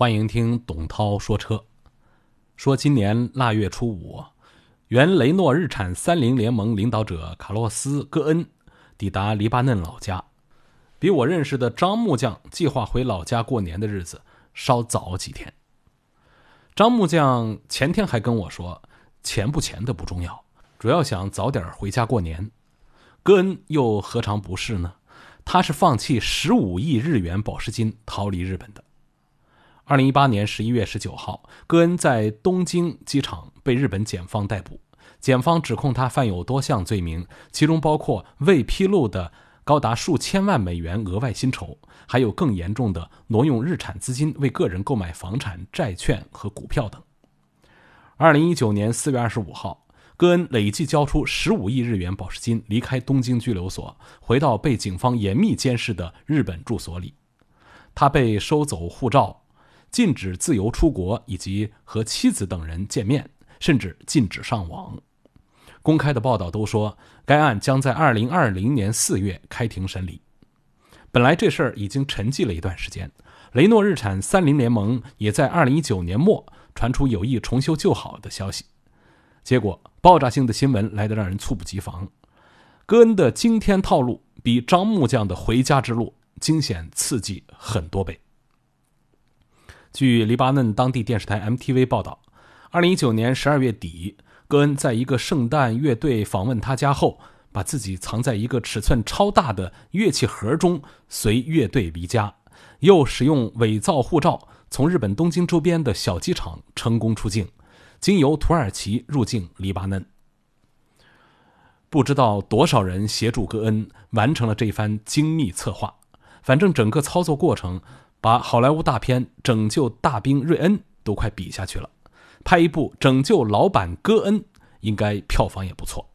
欢迎听董涛说车。说今年腊月初五，原雷诺日产三菱联盟领导者卡洛斯·戈恩抵达黎巴嫩老家，比我认识的张木匠计划回老家过年的日子稍早几天。张木匠前天还跟我说，钱不钱的不重要，主要想早点回家过年。戈恩又何尝不是呢？他是放弃十五亿日元保释金逃离日本的。二零一八年十一月十九号，戈恩在东京机场被日本检方逮捕。检方指控他犯有多项罪名，其中包括未披露的高达数千万美元额外薪酬，还有更严重的挪用日产资金为个人购买房产、债券和股票等。二零一九年四月二十五号，戈恩累计交出十五亿日元保释金，离开东京拘留所，回到被警方严密监视的日本住所里。他被收走护照。禁止自由出国，以及和妻子等人见面，甚至禁止上网。公开的报道都说，该案将在二零二零年四月开庭审理。本来这事儿已经沉寂了一段时间，雷诺日产三菱联盟也在二零一九年末传出有意重修旧好的消息。结果，爆炸性的新闻来得让人猝不及防。戈恩的惊天套路比张木匠的回家之路惊险刺激很多倍。据黎巴嫩当地电视台 MTV 报道，二零一九年十二月底，戈恩在一个圣诞乐队访问他家后，把自己藏在一个尺寸超大的乐器盒中，随乐队离家，又使用伪造护照从日本东京周边的小机场成功出境，经由土耳其入境黎巴嫩。不知道多少人协助戈恩完成了这番精密策划，反正整个操作过程。把好莱坞大片《拯救大兵瑞恩》都快比下去了，拍一部《拯救老板戈恩》应该票房也不错。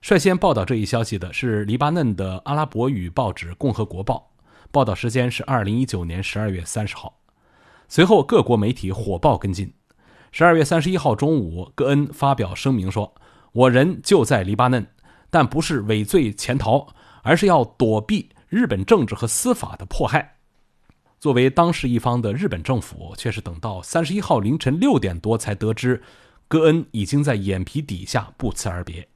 率先报道这一消息的是黎巴嫩的阿拉伯语报纸《共和国报》，报道时间是二零一九年十二月三十号。随后各国媒体火爆跟进。十二月三十一号中午，戈恩发表声明说：“我人就在黎巴嫩，但不是畏罪潜逃，而是要躲避日本政治和司法的迫害。”作为当事一方的日本政府，却是等到三十一号凌晨六点多才得知，戈恩已经在眼皮底下不辞而别。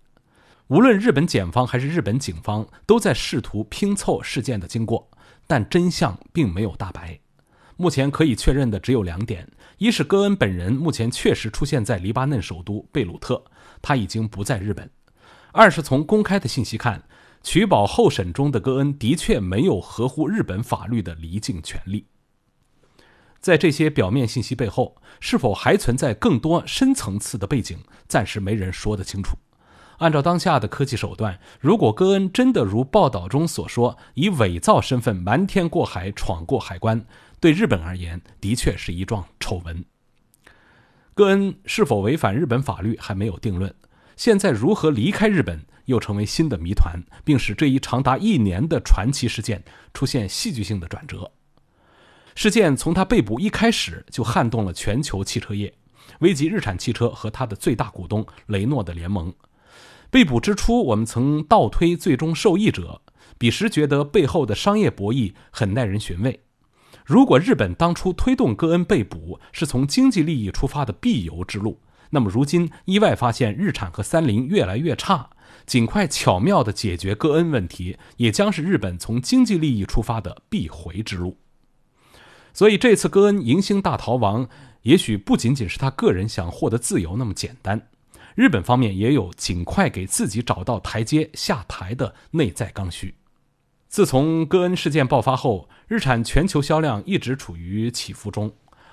无论日本检方还是日本警方，都在试图拼凑事件的经过，但真相并没有大白。目前可以确认的只有两点：一是戈恩本人目前确实出现在黎巴嫩首都贝鲁特，他已经不在日本；二是从公开的信息看。取保候审中的戈恩的确没有合乎日本法律的离境权利。在这些表面信息背后，是否还存在更多深层次的背景，暂时没人说得清楚。按照当下的科技手段，如果戈恩真的如报道中所说，以伪造身份瞒天过海闯过海关，对日本而言的确是一桩丑闻。戈恩是否违反日本法律还没有定论，现在如何离开日本？又成为新的谜团，并使这一长达一年的传奇事件出现戏剧性的转折。事件从他被捕一开始就撼动了全球汽车业，危及日产汽车和他的最大股东雷诺的联盟。被捕之初，我们曾倒推最终受益者，彼时觉得背后的商业博弈很耐人寻味。如果日本当初推动戈恩被捕是从经济利益出发的必由之路，那么如今意外发现日产和三菱越来越差。尽快巧妙地解决戈恩问题，也将是日本从经济利益出发的必回之路。所以，这次戈恩迎星大逃亡，也许不仅仅是他个人想获得自由那么简单。日本方面也有尽快给自己找到台阶下台的内在刚需。自从戈恩事件爆发后，日产全球销量一直处于起伏中。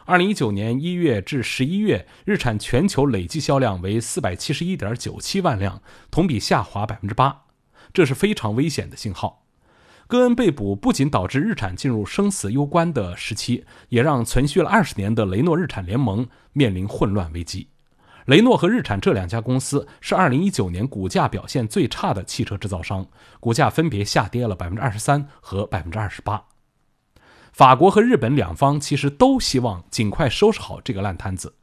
二零一九年一月至十一月，日产全球累计销量为四百七十一点九七万辆，同比下滑百分之八，这是非常危险的信号。戈恩被捕不仅导致日产进入生死攸关的时期，也让存续了二十年的雷诺日产联盟面临混乱危机。雷诺和日产这两家公司是二零一九年股价表现最差的汽车制造商，股价分别下跌了百分之二十三和百分之二十八。法国和日本两方其实都希望尽快收拾好这个烂摊子，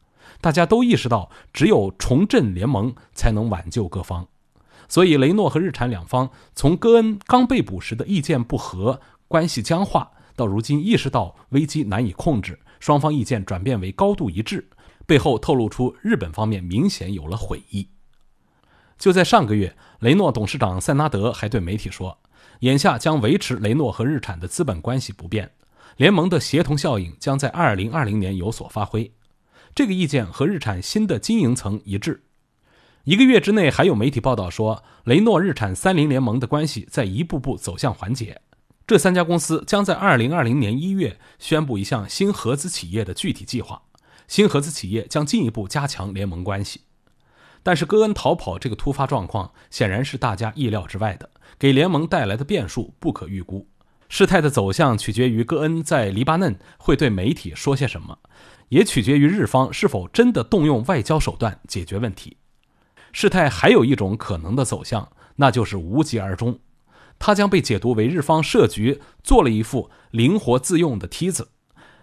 大家都意识到，只有重振联盟才能挽救各方。所以，雷诺和日产两方从戈恩刚被捕时的意见不合、关系僵化，到如今意识到危机难以控制，双方意见转变为高度一致，背后透露出日本方面明显有了悔意。就在上个月，雷诺董事长塞纳德还对媒体说，眼下将维持雷诺和日产的资本关系不变，联盟的协同效应将在二零二零年有所发挥。这个意见和日产新的经营层一致。一个月之内，还有媒体报道说，雷诺日产三菱联盟的关系在一步步走向缓解。这三家公司将在二零二零年一月宣布一项新合资企业的具体计划，新合资企业将进一步加强联盟关系。但是，戈恩逃跑这个突发状况显然是大家意料之外的，给联盟带来的变数不可预估。事态的走向取决于戈恩在黎巴嫩会对媒体说些什么，也取决于日方是否真的动用外交手段解决问题。事态还有一种可能的走向，那就是无疾而终。它将被解读为日方设局做了一副灵活自用的梯子，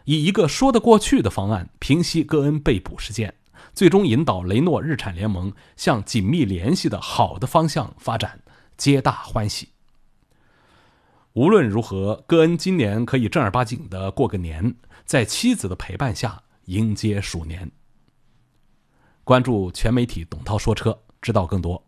以一个说得过去的方案平息戈恩被捕事件，最终引导雷诺日产联盟向紧密联系的好的方向发展，皆大欢喜。无论如何，戈恩今年可以正儿八经的过个年，在妻子的陪伴下迎接鼠年。关注全媒体董涛说车，知道更多。